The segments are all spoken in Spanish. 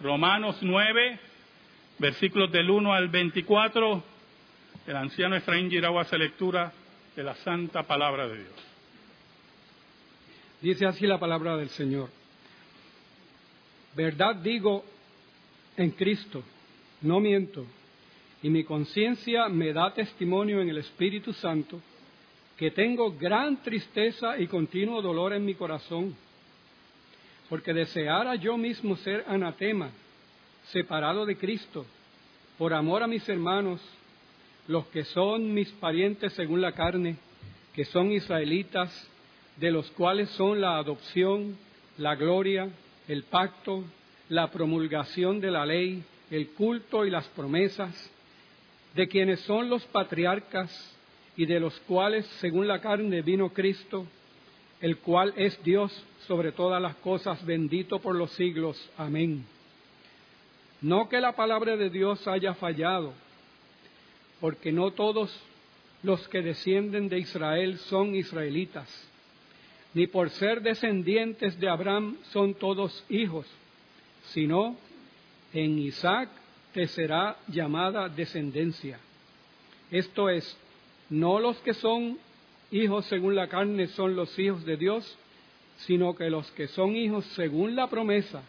Romanos 9, versículos del 1 al 24. El anciano Efraín Girau hace lectura de la santa palabra de Dios. Dice así la palabra del Señor. Verdad digo en Cristo, no miento, y mi conciencia me da testimonio en el Espíritu Santo que tengo gran tristeza y continuo dolor en mi corazón, porque deseara yo mismo ser anatema, separado de Cristo, por amor a mis hermanos, los que son mis parientes según la carne, que son israelitas, de los cuales son la adopción, la gloria, el pacto, la promulgación de la ley, el culto y las promesas, de quienes son los patriarcas y de los cuales, según la carne, vino Cristo, el cual es Dios sobre todas las cosas, bendito por los siglos. Amén. No que la palabra de Dios haya fallado, porque no todos los que descienden de Israel son israelitas, ni por ser descendientes de Abraham son todos hijos, sino en Isaac te será llamada descendencia. Esto es, no los que son hijos según la carne son los hijos de Dios, sino que los que son hijos según la promesa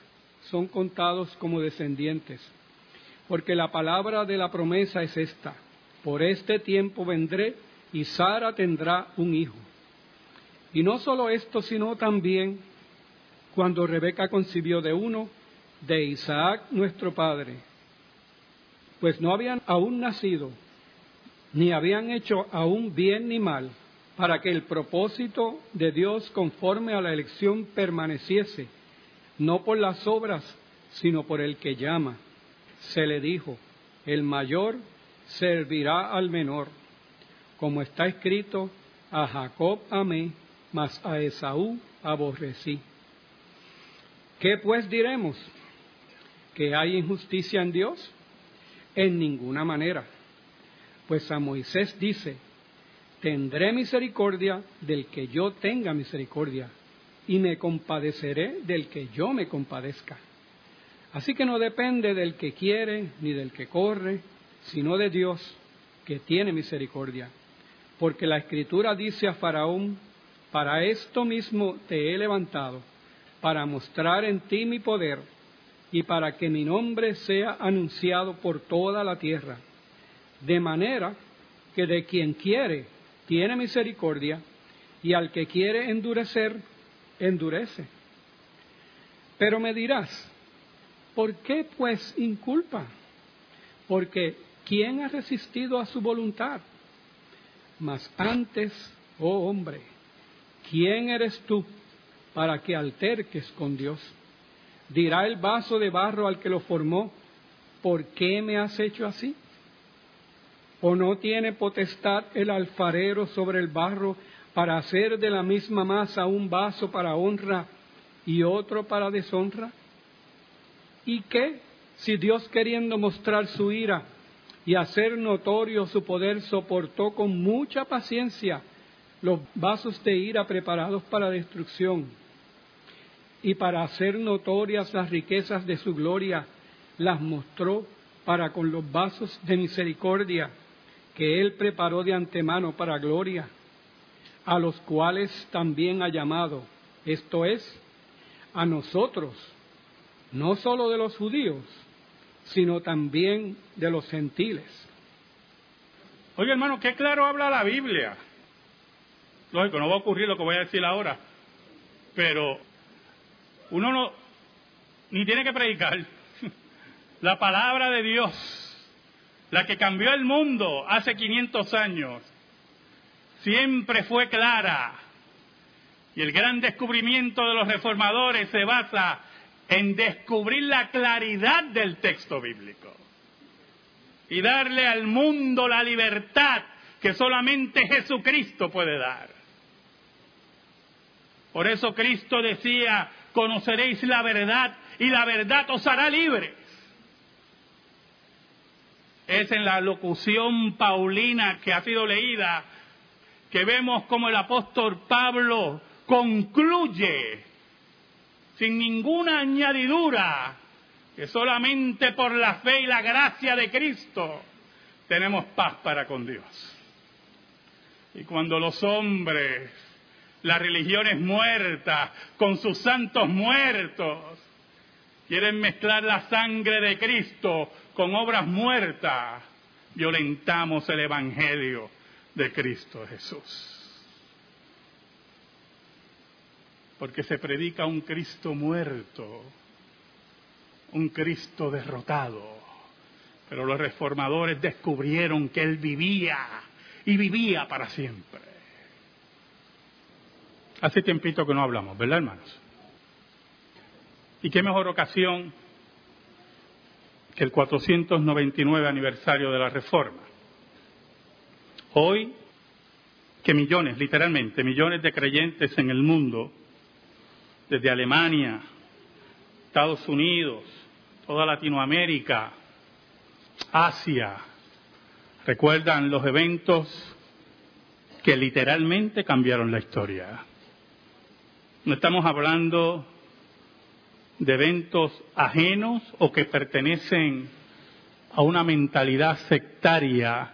son contados como descendientes. Porque la palabra de la promesa es esta, por este tiempo vendré y Sara tendrá un hijo. Y no solo esto, sino también cuando Rebeca concibió de uno, de Isaac nuestro padre, pues no habían aún nacido, ni habían hecho aún bien ni mal, para que el propósito de Dios conforme a la elección permaneciese, no por las obras, sino por el que llama. Se le dijo, el mayor servirá al menor, como está escrito, a Jacob amé, mas a Esaú aborrecí. ¿Qué pues diremos? ¿Que hay injusticia en Dios? En ninguna manera. Pues a Moisés dice, tendré misericordia del que yo tenga misericordia, y me compadeceré del que yo me compadezca. Así que no depende del que quiere ni del que corre, sino de Dios que tiene misericordia. Porque la escritura dice a Faraón, para esto mismo te he levantado, para mostrar en ti mi poder y para que mi nombre sea anunciado por toda la tierra. De manera que de quien quiere tiene misericordia y al que quiere endurecer, endurece. Pero me dirás, ¿por qué pues inculpa? Porque ¿quién ha resistido a su voluntad? Mas antes, oh hombre, ¿quién eres tú para que alterques con Dios? Dirá el vaso de barro al que lo formó, ¿por qué me has hecho así? ¿O no tiene potestad el alfarero sobre el barro para hacer de la misma masa un vaso para honra y otro para deshonra? ¿Y qué si Dios queriendo mostrar su ira y hacer notorio su poder soportó con mucha paciencia los vasos de ira preparados para destrucción? y para hacer notorias las riquezas de su gloria, las mostró para con los vasos de misericordia que Él preparó de antemano para gloria, a los cuales también ha llamado, esto es, a nosotros, no solo de los judíos, sino también de los gentiles. Oye hermano, qué claro habla la Biblia. Lógico, no va a ocurrir lo que voy a decir ahora, pero uno no, ni tiene que predicar. La palabra de Dios, la que cambió el mundo hace 500 años, siempre fue clara. Y el gran descubrimiento de los reformadores se basa en descubrir la claridad del texto bíblico y darle al mundo la libertad que solamente Jesucristo puede dar. Por eso Cristo decía, conoceréis la verdad y la verdad os hará libres. Es en la locución paulina que ha sido leída que vemos como el apóstol Pablo concluye sin ninguna añadidura que solamente por la fe y la gracia de Cristo tenemos paz para con Dios. Y cuando los hombres, las religiones muertas, con sus santos muertos, quieren mezclar la sangre de Cristo con obras muertas, violentamos el Evangelio de Cristo Jesús. Porque se predica un Cristo muerto, un Cristo derrotado. Pero los reformadores descubrieron que Él vivía y vivía para siempre. Hace tiempito que no hablamos, ¿verdad, hermanos? ¿Y qué mejor ocasión que el 499 aniversario de la Reforma? Hoy, que millones, literalmente, millones de creyentes en el mundo, desde Alemania, Estados Unidos, toda Latinoamérica, Asia, recuerdan los eventos que literalmente cambiaron la historia. No estamos hablando de eventos ajenos o que pertenecen a una mentalidad sectaria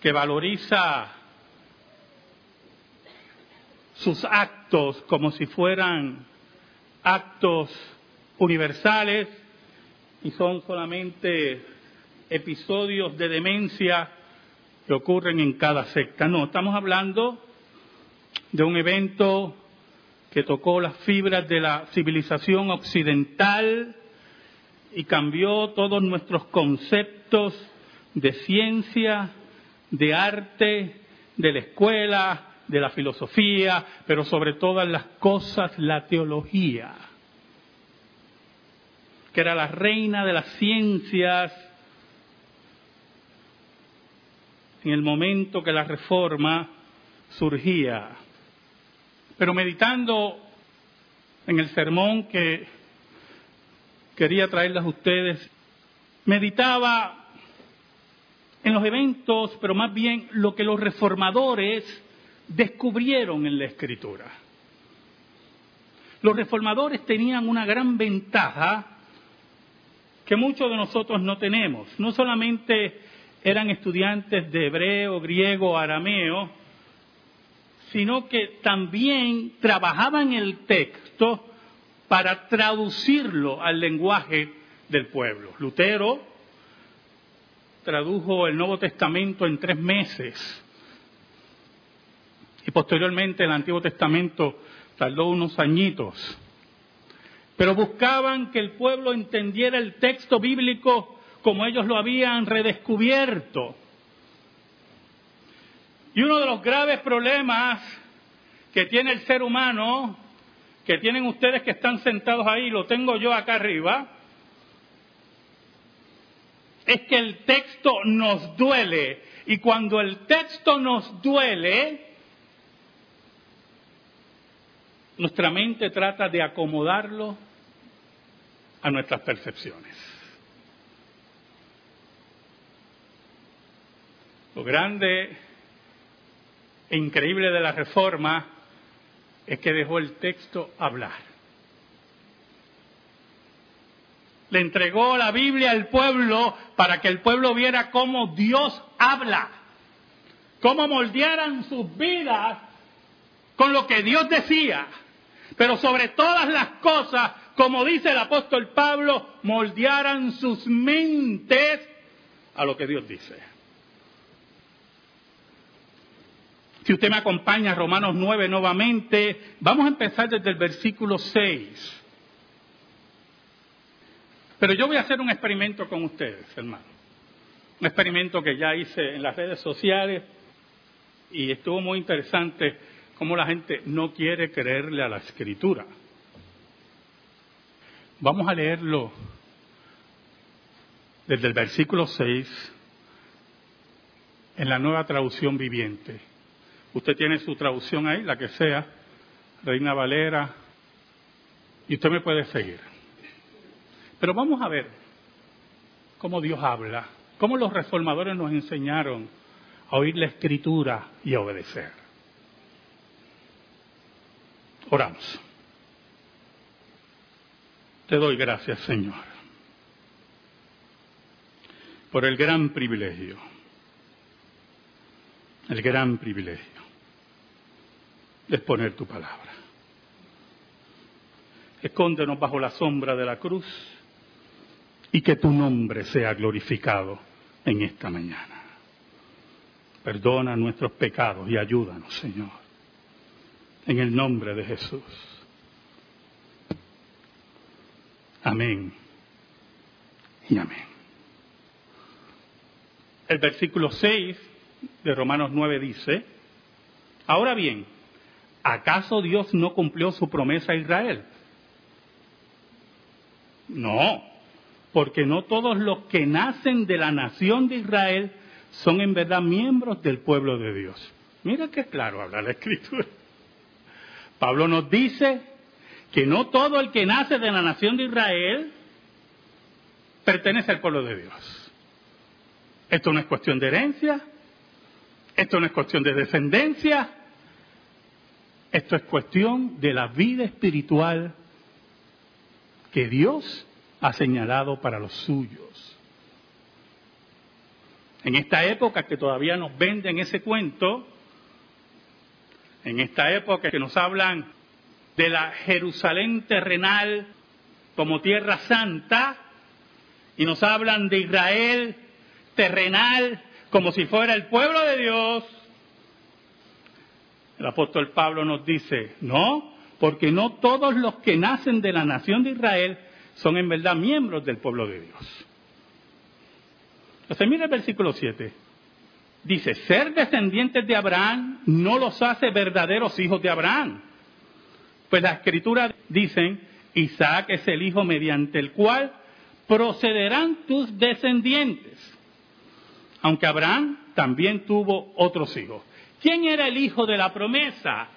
que valoriza sus actos como si fueran actos universales y son solamente episodios de demencia que ocurren en cada secta. No, estamos hablando de un evento que tocó las fibras de la civilización occidental y cambió todos nuestros conceptos de ciencia, de arte, de la escuela, de la filosofía, pero sobre todas las cosas la teología, que era la reina de las ciencias en el momento que la reforma surgía. Pero meditando en el sermón que quería traerles a ustedes, meditaba en los eventos, pero más bien lo que los reformadores descubrieron en la escritura. Los reformadores tenían una gran ventaja que muchos de nosotros no tenemos. No solamente eran estudiantes de hebreo, griego, arameo, sino que también trabajaban el texto para traducirlo al lenguaje del pueblo. Lutero tradujo el Nuevo Testamento en tres meses y posteriormente el Antiguo Testamento tardó unos añitos. Pero buscaban que el pueblo entendiera el texto bíblico como ellos lo habían redescubierto. Y uno de los graves problemas que tiene el ser humano, que tienen ustedes que están sentados ahí, lo tengo yo acá arriba, es que el texto nos duele. Y cuando el texto nos duele, nuestra mente trata de acomodarlo a nuestras percepciones. Lo grande increíble de la reforma es que dejó el texto hablar. Le entregó la Biblia al pueblo para que el pueblo viera cómo Dios habla, cómo moldearan sus vidas con lo que Dios decía, pero sobre todas las cosas, como dice el apóstol Pablo, moldearan sus mentes a lo que Dios dice. Si usted me acompaña a Romanos 9 nuevamente, vamos a empezar desde el versículo 6. Pero yo voy a hacer un experimento con ustedes, hermano. Un experimento que ya hice en las redes sociales y estuvo muy interesante cómo la gente no quiere creerle a la escritura. Vamos a leerlo desde el versículo 6 en la nueva traducción viviente. Usted tiene su traducción ahí, la que sea, Reina Valera, y usted me puede seguir. Pero vamos a ver cómo Dios habla, cómo los reformadores nos enseñaron a oír la escritura y a obedecer. Oramos. Te doy gracias, Señor, por el gran privilegio el gran privilegio de exponer tu palabra. Escóndenos bajo la sombra de la cruz y que tu nombre sea glorificado en esta mañana. Perdona nuestros pecados y ayúdanos, Señor. En el nombre de Jesús. Amén. Y amén. El versículo 6 de Romanos 9 dice, ahora bien, ¿acaso Dios no cumplió su promesa a Israel? No, porque no todos los que nacen de la nación de Israel son en verdad miembros del pueblo de Dios. Mira qué claro habla la escritura. Pablo nos dice que no todo el que nace de la nación de Israel pertenece al pueblo de Dios. Esto no es cuestión de herencia, esto no es cuestión de descendencia, esto es cuestión de la vida espiritual que Dios ha señalado para los suyos. En esta época que todavía nos venden ese cuento, en esta época que nos hablan de la Jerusalén terrenal como tierra santa, y nos hablan de Israel terrenal como si fuera el pueblo de Dios, el apóstol Pablo nos dice, no, porque no todos los que nacen de la nación de Israel son en verdad miembros del pueblo de Dios. Entonces mira el versículo 7. Dice, ser descendientes de Abraham no los hace verdaderos hijos de Abraham. Pues la escritura dicen, Isaac es el hijo mediante el cual procederán tus descendientes. Aunque Abraham también tuvo otros hijos. ¿Quién era el hijo de la promesa?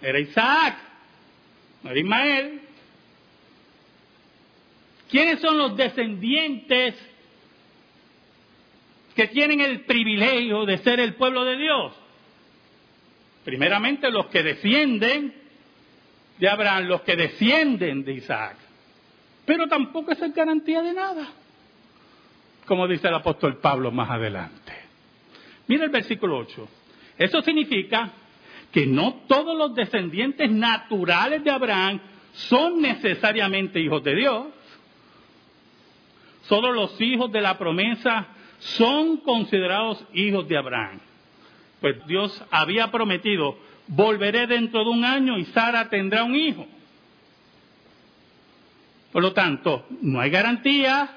Era Isaac, no era Ismael. ¿Quiénes son los descendientes que tienen el privilegio de ser el pueblo de Dios? Primeramente los que descienden de Abraham, los que descienden de Isaac. Pero tampoco es garantía de nada, como dice el apóstol Pablo más adelante. Mira el versículo 8. Eso significa que no todos los descendientes naturales de Abraham son necesariamente hijos de Dios. Solo los hijos de la promesa son considerados hijos de Abraham. Pues Dios había prometido, volveré dentro de un año y Sara tendrá un hijo. Por lo tanto, no hay garantía,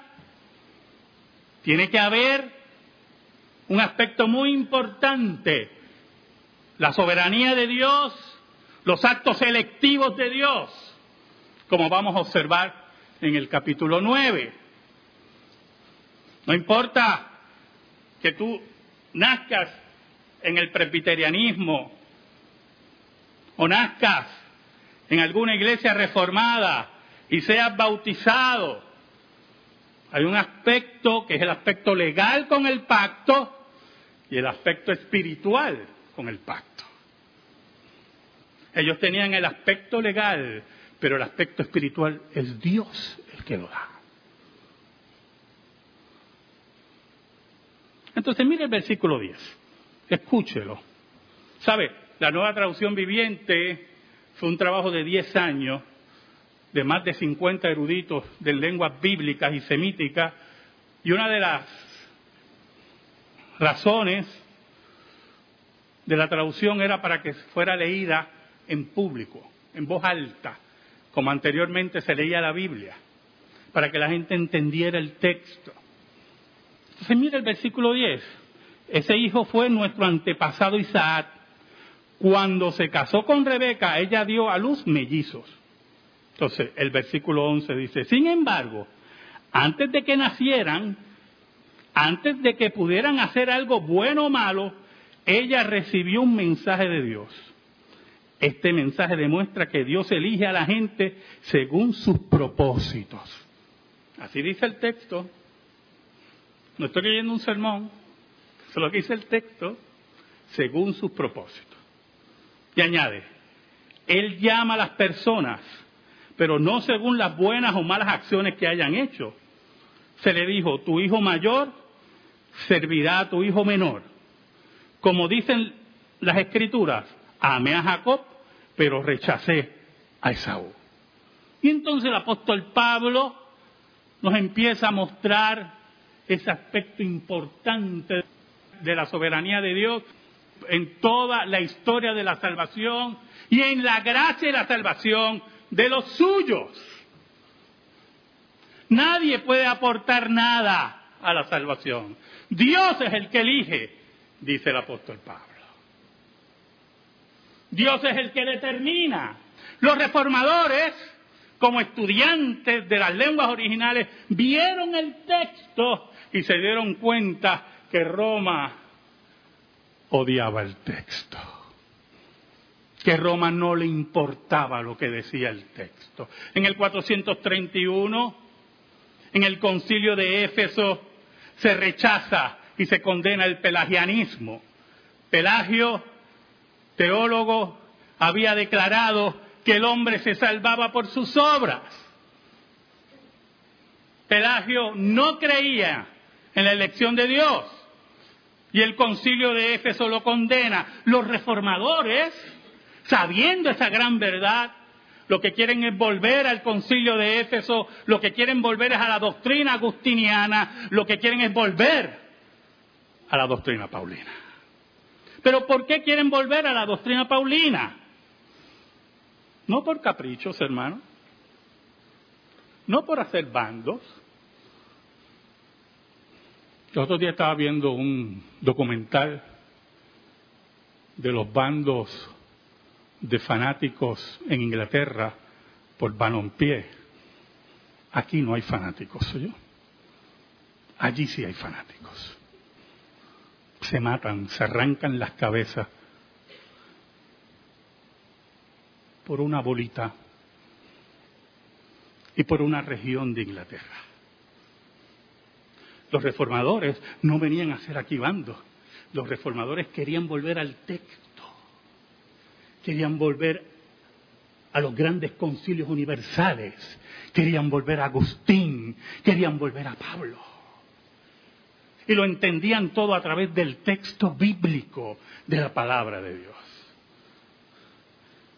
tiene que haber un aspecto muy importante, la soberanía de Dios, los actos selectivos de Dios, como vamos a observar en el capítulo 9. No importa que tú nazcas en el presbiterianismo o nazcas en alguna iglesia reformada y seas bautizado. Hay un aspecto que es el aspecto legal con el pacto y el aspecto espiritual con el pacto. Ellos tenían el aspecto legal, pero el aspecto espiritual es Dios el que lo da. Entonces mire el versículo 10, escúchelo. ¿Sabe? La nueva traducción viviente fue un trabajo de 10 años de más de 50 eruditos de lenguas bíblicas y semíticas y una de las razones de la traducción era para que fuera leída en público, en voz alta, como anteriormente se leía la Biblia, para que la gente entendiera el texto. Entonces mira el versículo 10. Ese hijo fue nuestro antepasado Isaac. Cuando se casó con Rebeca, ella dio a luz mellizos. Entonces el versículo 11 dice, sin embargo, antes de que nacieran, antes de que pudieran hacer algo bueno o malo, ella recibió un mensaje de Dios. Este mensaje demuestra que Dios elige a la gente según sus propósitos. Así dice el texto. No estoy leyendo un sermón, es lo que dice el texto, según sus propósitos. Y añade, Él llama a las personas, pero no según las buenas o malas acciones que hayan hecho. Se le dijo, tu hijo mayor servirá a tu hijo menor. Como dicen las escrituras, amé a Jacob, pero rechacé a Esaú. Y entonces el apóstol Pablo nos empieza a mostrar ese aspecto importante de la soberanía de Dios en toda la historia de la salvación y en la gracia y la salvación de los suyos. Nadie puede aportar nada a la salvación. Dios es el que elige, dice el apóstol Pablo. Dios es el que determina. Los reformadores, como estudiantes de las lenguas originales, vieron el texto y se dieron cuenta que Roma odiaba el texto. Que Roma no le importaba lo que decía el texto. En el 431, en el concilio de Éfeso, se rechaza y se condena el pelagianismo. Pelagio, teólogo, había declarado que el hombre se salvaba por sus obras. Pelagio no creía en la elección de Dios y el concilio de Éfeso lo condena. Los reformadores, sabiendo esa gran verdad, lo que quieren es volver al concilio de Éfeso, lo que quieren volver es a la doctrina agustiniana, lo que quieren es volver a la doctrina paulina. Pero ¿por qué quieren volver a la doctrina paulina? No por caprichos, hermano. No por hacer bandos. El otro día estaba viendo un documental de los bandos de fanáticos en Inglaterra por Balompié. Aquí no hay fanáticos, yo. Allí sí hay fanáticos. Se matan, se arrancan las cabezas por una bolita y por una región de Inglaterra. Los reformadores no venían a ser aquí bandos. Los reformadores querían volver al texto. Querían volver a los grandes concilios universales. Querían volver a Agustín. Querían volver a Pablo. Y lo entendían todo a través del texto bíblico de la palabra de Dios.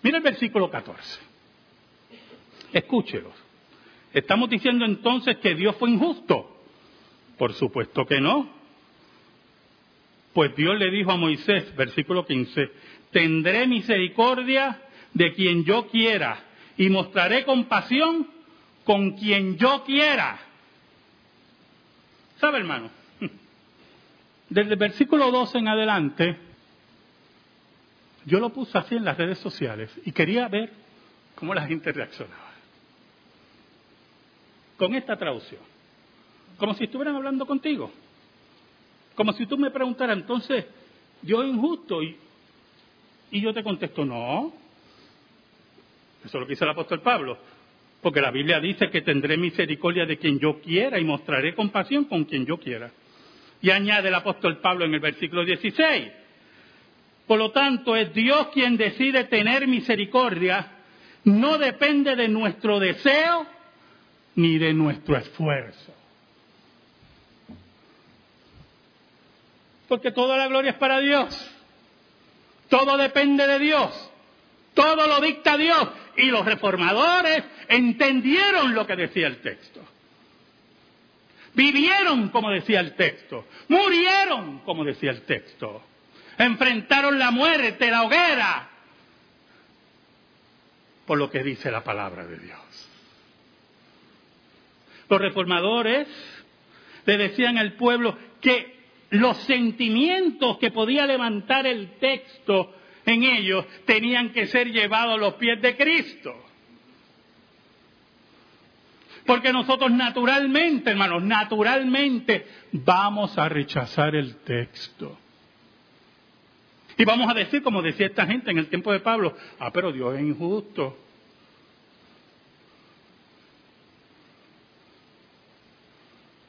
Mira el versículo 14. Escúchelos. Estamos diciendo entonces que Dios fue injusto. Por supuesto que no. Pues Dios le dijo a Moisés, versículo 15, tendré misericordia de quien yo quiera y mostraré compasión con quien yo quiera. ¿Sabe, hermano? Desde el versículo 12 en adelante, yo lo puse así en las redes sociales y quería ver cómo la gente reaccionaba. Con esta traducción. Como si estuvieran hablando contigo. Como si tú me preguntaras, entonces, yo injusto. Y, y yo te contesto, no. Eso es lo que dice el apóstol Pablo. Porque la Biblia dice que tendré misericordia de quien yo quiera y mostraré compasión con quien yo quiera. Y añade el apóstol Pablo en el versículo 16. Por lo tanto, es Dios quien decide tener misericordia. No depende de nuestro deseo ni de nuestro esfuerzo. porque toda la gloria es para Dios. Todo depende de Dios. Todo lo dicta Dios. Y los reformadores entendieron lo que decía el texto. Vivieron como decía el texto. Murieron como decía el texto. Enfrentaron la muerte, la hoguera, por lo que dice la palabra de Dios. Los reformadores le decían al pueblo que los sentimientos que podía levantar el texto en ellos tenían que ser llevados a los pies de Cristo. Porque nosotros naturalmente, hermanos, naturalmente vamos a rechazar el texto. Y vamos a decir, como decía esta gente en el tiempo de Pablo, ah, pero Dios es injusto.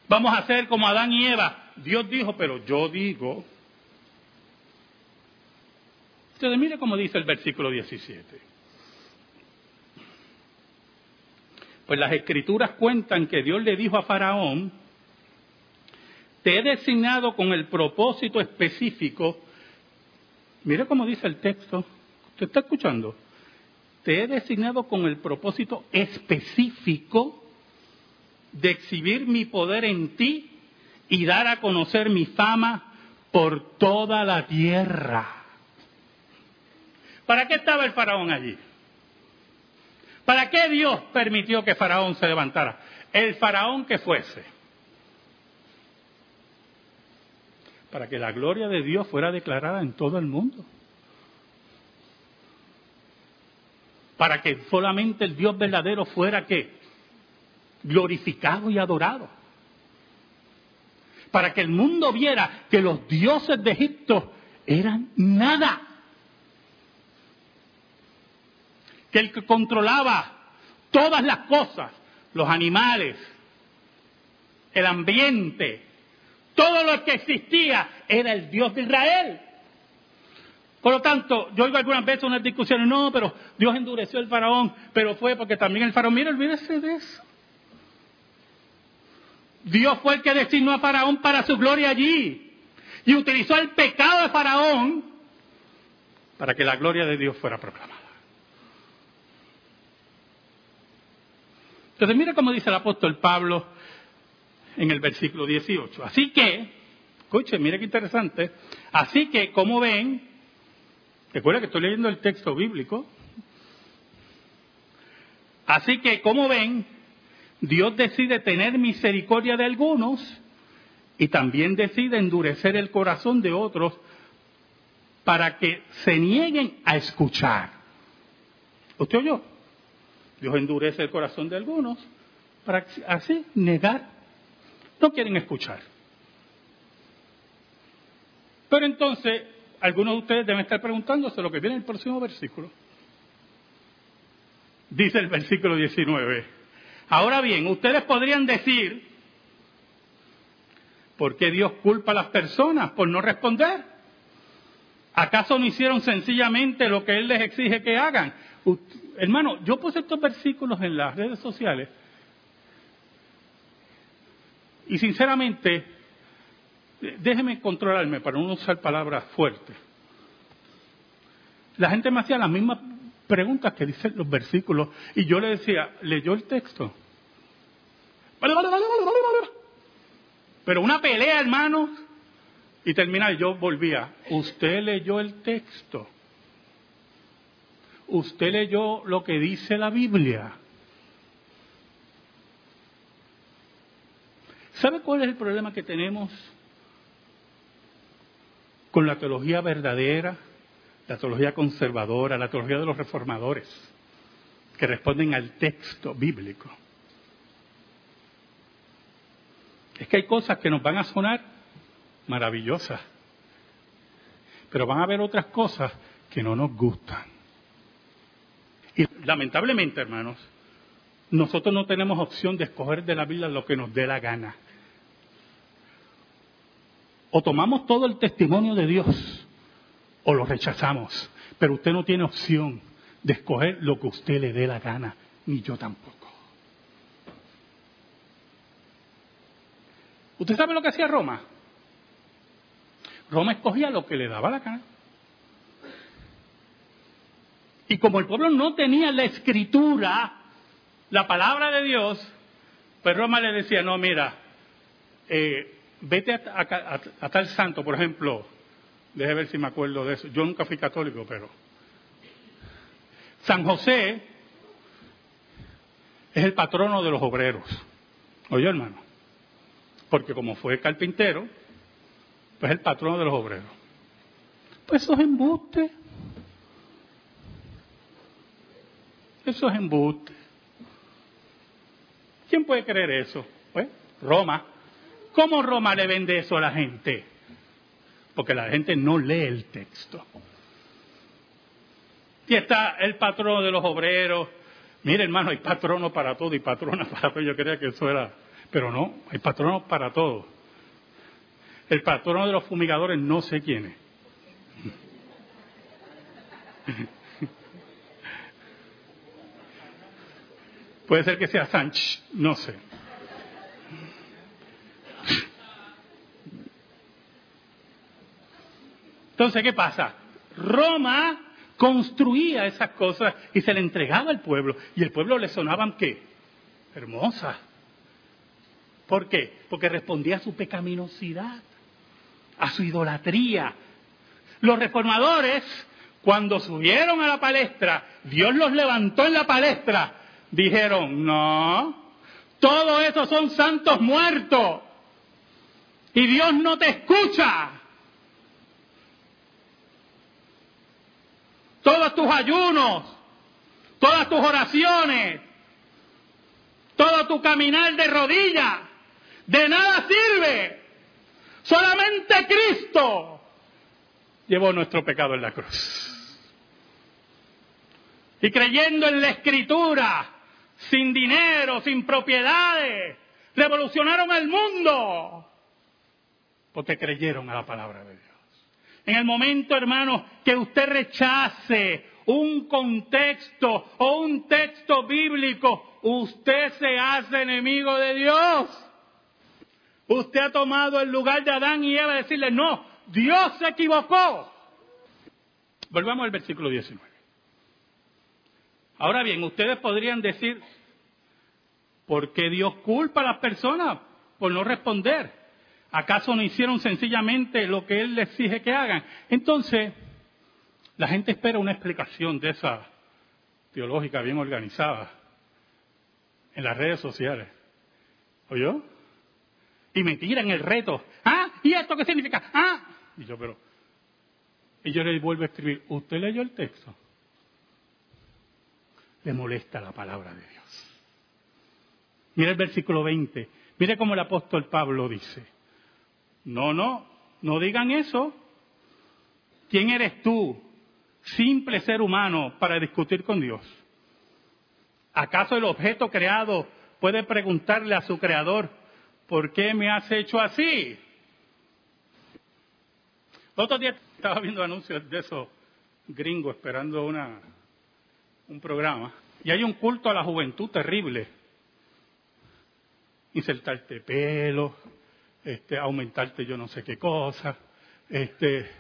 Vamos a hacer como Adán y Eva, Dios dijo, pero yo digo. Ustedes mire cómo dice el versículo 17. Pues las escrituras cuentan que Dios le dijo a Faraón, te he designado con el propósito específico. Mire cómo dice el texto. ¿Usted está escuchando? Te he designado con el propósito específico de exhibir mi poder en ti y dar a conocer mi fama por toda la tierra. ¿Para qué estaba el faraón allí? ¿Para qué Dios permitió que faraón se levantara? El faraón que fuese. Para que la gloria de Dios fuera declarada en todo el mundo. Para que solamente el Dios verdadero fuera que glorificado y adorado. Para que el mundo viera que los dioses de Egipto eran nada. Que el que controlaba todas las cosas, los animales, el ambiente, todo lo que existía, era el Dios de Israel. Por lo tanto, yo oigo algunas veces unas discusiones, no, pero Dios endureció el faraón, pero fue porque también el faraón, mira, olvídese de eso. Dios fue el que designó a Faraón para su gloria allí. Y utilizó el pecado de Faraón para que la gloria de Dios fuera proclamada. Entonces mira cómo dice el apóstol Pablo en el versículo 18. Así que, escuche, mire qué interesante. Así que, como ven, recuerda que estoy leyendo el texto bíblico. Así que, como ven, Dios decide tener misericordia de algunos y también decide endurecer el corazón de otros para que se nieguen a escuchar. ¿Usted oyó? Dios endurece el corazón de algunos para así negar. No quieren escuchar. Pero entonces, algunos de ustedes deben estar preguntándose lo que viene en el próximo versículo. Dice el versículo 19. Ahora bien, ustedes podrían decir, ¿por qué Dios culpa a las personas por no responder? ¿Acaso no hicieron sencillamente lo que Él les exige que hagan? hermano, yo puse estos versículos en las redes sociales y sinceramente, déjeme controlarme para no usar palabras fuertes. La gente me hacía las mismas preguntas que dicen los versículos y yo le decía, ¿leyó el texto? Pero una pelea, hermanos, y termina, yo volvía. Usted leyó el texto. Usted leyó lo que dice la Biblia. ¿Sabe cuál es el problema que tenemos con la teología verdadera, la teología conservadora, la teología de los reformadores, que responden al texto bíblico? Es que hay cosas que nos van a sonar maravillosas, pero van a haber otras cosas que no nos gustan. Y lamentablemente, hermanos, nosotros no tenemos opción de escoger de la Biblia lo que nos dé la gana. O tomamos todo el testimonio de Dios o lo rechazamos, pero usted no tiene opción de escoger lo que usted le dé la gana, ni yo tampoco. ¿Usted sabe lo que hacía Roma? Roma escogía lo que le daba la gana. Y como el pueblo no tenía la escritura, la palabra de Dios, pues Roma le decía, no, mira, eh, vete a, tal santo, por ejemplo, déjeme ver si me acuerdo de eso, yo nunca fui católico, pero San José es el patrono de los obreros. Oye, hermano porque como fue carpintero, pues es el patrono de los obreros. Pues eso es embuste. Eso es embuste. ¿Quién puede creer eso? Pues Roma. ¿Cómo Roma le vende eso a la gente? Porque la gente no lee el texto. Y está el patrono de los obreros. Mire, hermano, hay patrono para todo y patrona para todo. Yo creía que eso era pero no, hay patronos para todo. El patrono de los fumigadores no sé quién es. Puede ser que sea Sánchez, no sé. Entonces, ¿qué pasa? Roma construía esas cosas y se le entregaba al pueblo. Y el pueblo le sonaban qué? Hermosa. ¿Por qué? Porque respondía a su pecaminosidad, a su idolatría. Los reformadores, cuando subieron a la palestra, Dios los levantó en la palestra, dijeron, no, todo eso son santos muertos. Y Dios no te escucha. Todos tus ayunos, todas tus oraciones, todo tu caminar de rodillas, de nada sirve. Solamente Cristo llevó nuestro pecado en la cruz. Y creyendo en la escritura, sin dinero, sin propiedades, revolucionaron el mundo porque creyeron a la palabra de Dios. En el momento, hermano, que usted rechace un contexto o un texto bíblico, usted se hace enemigo de Dios. Usted ha tomado el lugar de Adán y Eva y decirle, no, Dios se equivocó. Volvamos al versículo 19. Ahora bien, ustedes podrían decir, ¿por qué Dios culpa a las personas por no responder? ¿Acaso no hicieron sencillamente lo que Él les exige que hagan? Entonces, la gente espera una explicación de esa teológica bien organizada en las redes sociales. ¿Oyó? Y me tiran el reto. ¿Ah? ¿Y esto qué significa? ¿Ah? Y yo, pero. Y yo le vuelvo a escribir. ¿Usted leyó el texto? Le molesta la palabra de Dios. Mire el versículo 20. Mire cómo el apóstol Pablo dice. No, no, no digan eso. ¿Quién eres tú, simple ser humano, para discutir con Dios? ¿Acaso el objeto creado puede preguntarle a su creador, ¿por qué me has hecho así? Otro día estaba viendo anuncios de esos gringos esperando una, un programa y hay un culto a la juventud terrible. Insertarte pelo, este, aumentarte yo no sé qué cosa, este,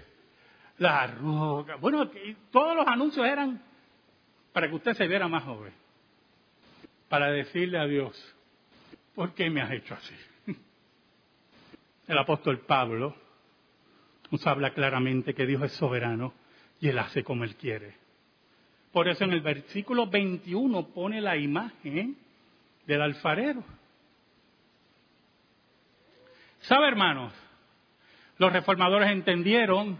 la arruga. Bueno, todos los anuncios eran para que usted se viera más joven, para decirle a Dios, ¿por qué me has hecho así? El apóstol Pablo nos habla claramente que Dios es soberano y Él hace como Él quiere. Por eso en el versículo 21 pone la imagen del alfarero. ¿Sabe, hermanos? Los reformadores entendieron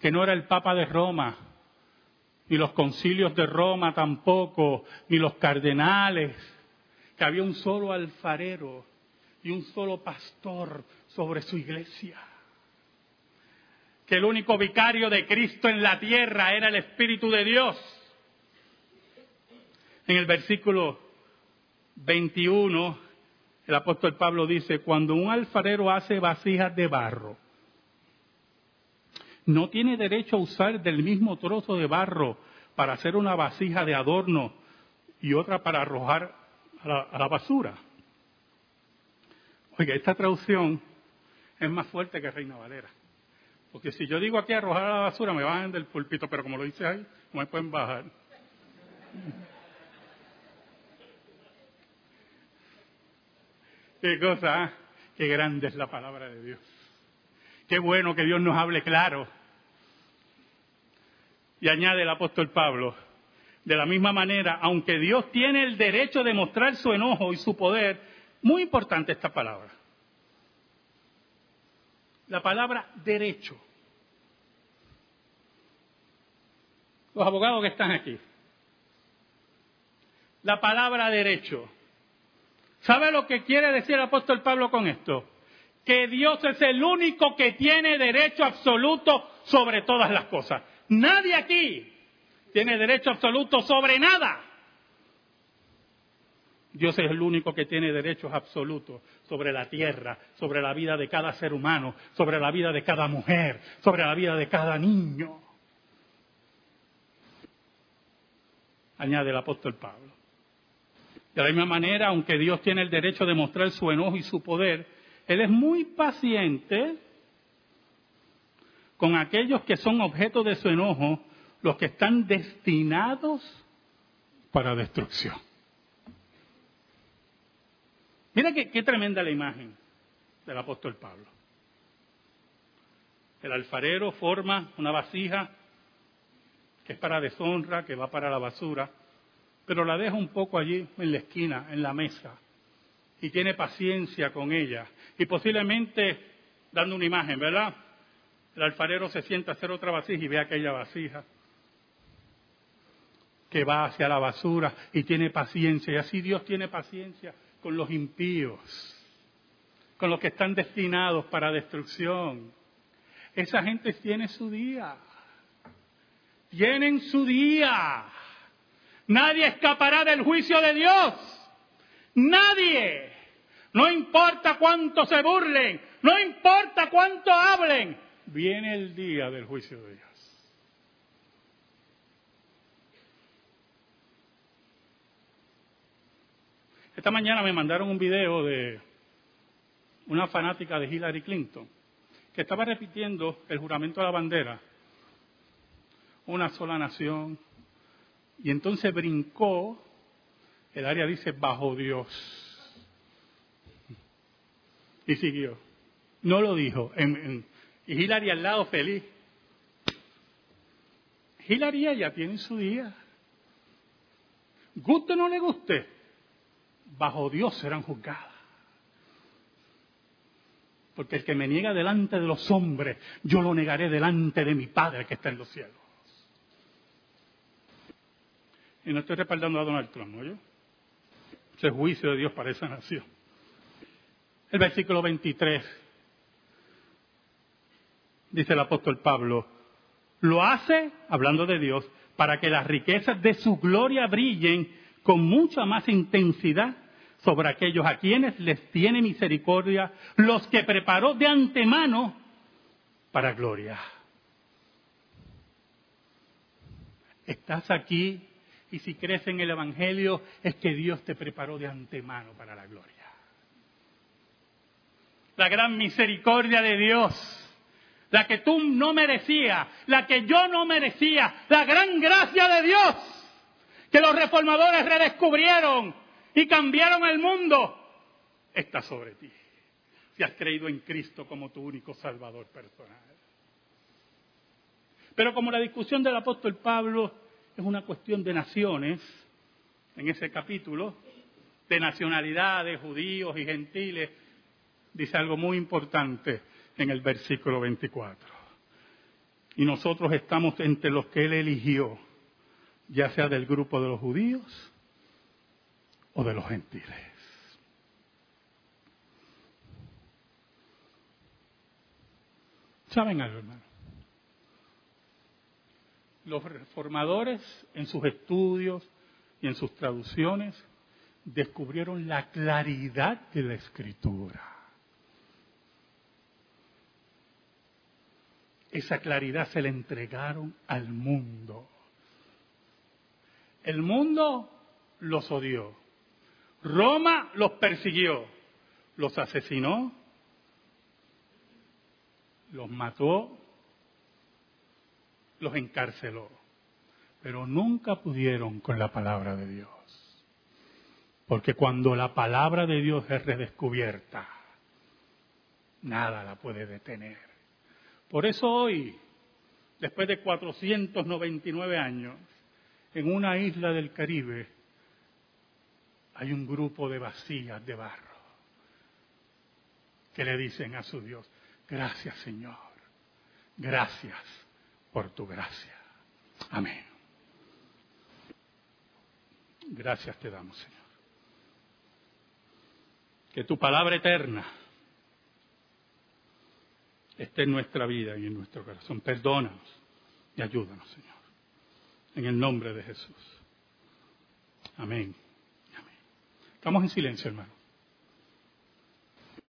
que no era el Papa de Roma, ni los concilios de Roma tampoco, ni los cardenales, que había un solo alfarero y un solo pastor sobre su iglesia. Que el único vicario de Cristo en la tierra era el Espíritu de Dios. En el versículo 21 el apóstol Pablo dice, cuando un alfarero hace vasijas de barro, no tiene derecho a usar del mismo trozo de barro para hacer una vasija de adorno y otra para arrojar a la, basura. Oiga, esta traducción es más fuerte que Reina Valera. Porque si yo digo aquí arrojar a la basura, me bajan del pulpito, pero como lo dice ahí, no me pueden bajar. Qué cosa, ¿ah? qué grande es la palabra de Dios. Qué bueno que Dios nos hable claro. Y añade el apóstol Pablo, de la misma manera, aunque Dios tiene el derecho de mostrar su enojo y su poder, muy importante esta palabra. La palabra derecho. Los abogados que están aquí. La palabra derecho ¿Sabe lo que quiere decir el apóstol Pablo con esto? Que Dios es el único que tiene derecho absoluto sobre todas las cosas. Nadie aquí tiene derecho absoluto sobre nada. Dios es el único que tiene derechos absolutos sobre la tierra, sobre la vida de cada ser humano, sobre la vida de cada mujer, sobre la vida de cada niño. Añade el apóstol Pablo. De la misma manera, aunque Dios tiene el derecho de mostrar su enojo y su poder, Él es muy paciente con aquellos que son objeto de su enojo, los que están destinados para destrucción. Mira qué, qué tremenda la imagen del apóstol Pablo. El alfarero forma una vasija que es para deshonra, que va para la basura, pero la deja un poco allí en la esquina, en la mesa, y tiene paciencia con ella. Y posiblemente, dando una imagen, ¿verdad? El alfarero se sienta a hacer otra vasija y ve aquella vasija que va hacia la basura y tiene paciencia. Y así Dios tiene paciencia con los impíos, con los que están destinados para destrucción. Esa gente tiene su día. Tienen su día. Nadie escapará del juicio de Dios. Nadie. No importa cuánto se burlen, no importa cuánto hablen, viene el día del juicio de Dios. Esta mañana me mandaron un video de una fanática de Hillary Clinton que estaba repitiendo el juramento de la bandera, una sola nación, y entonces brincó, el área dice, bajo Dios. Y siguió. No lo dijo. y Hillary al lado feliz. Hillary ya tiene su día. Guste o no le guste, bajo Dios serán juzgadas. Porque el que me niega delante de los hombres, yo lo negaré delante de mi Padre que está en los cielos. Y no estoy respaldando a Donald Trump, ¿no? Ese juicio de Dios para esa nación. El versículo 23 dice el apóstol Pablo, lo hace, hablando de Dios, para que las riquezas de su gloria brillen con mucha más intensidad sobre aquellos a quienes les tiene misericordia, los que preparó de antemano para gloria. Estás aquí y si crees en el Evangelio, es que Dios te preparó de antemano para la gloria. La gran misericordia de Dios, la que tú no merecías, la que yo no merecía, la gran gracia de Dios, que los reformadores redescubrieron y cambiaron el mundo, está sobre ti. Si has creído en Cristo como tu único Salvador personal. Pero como la discusión del apóstol Pablo es una cuestión de naciones, en ese capítulo, de nacionalidades, judíos y gentiles, dice algo muy importante en el versículo 24. Y nosotros estamos entre los que Él eligió, ya sea del grupo de los judíos o de los gentiles. ¿Saben algo, hermano? Los reformadores en sus estudios y en sus traducciones descubrieron la claridad de la escritura. Esa claridad se la entregaron al mundo. El mundo los odió. Roma los persiguió, los asesinó, los mató los encarceló, pero nunca pudieron con la palabra de Dios. Porque cuando la palabra de Dios es redescubierta, nada la puede detener. Por eso hoy, después de 499 años, en una isla del Caribe, hay un grupo de vacías de barro que le dicen a su Dios, gracias Señor, gracias por tu gracia. Amén. Gracias te damos, Señor. Que tu palabra eterna esté en nuestra vida y en nuestro corazón. Perdónanos y ayúdanos, Señor. En el nombre de Jesús. Amén. Amén. Estamos en silencio, hermano.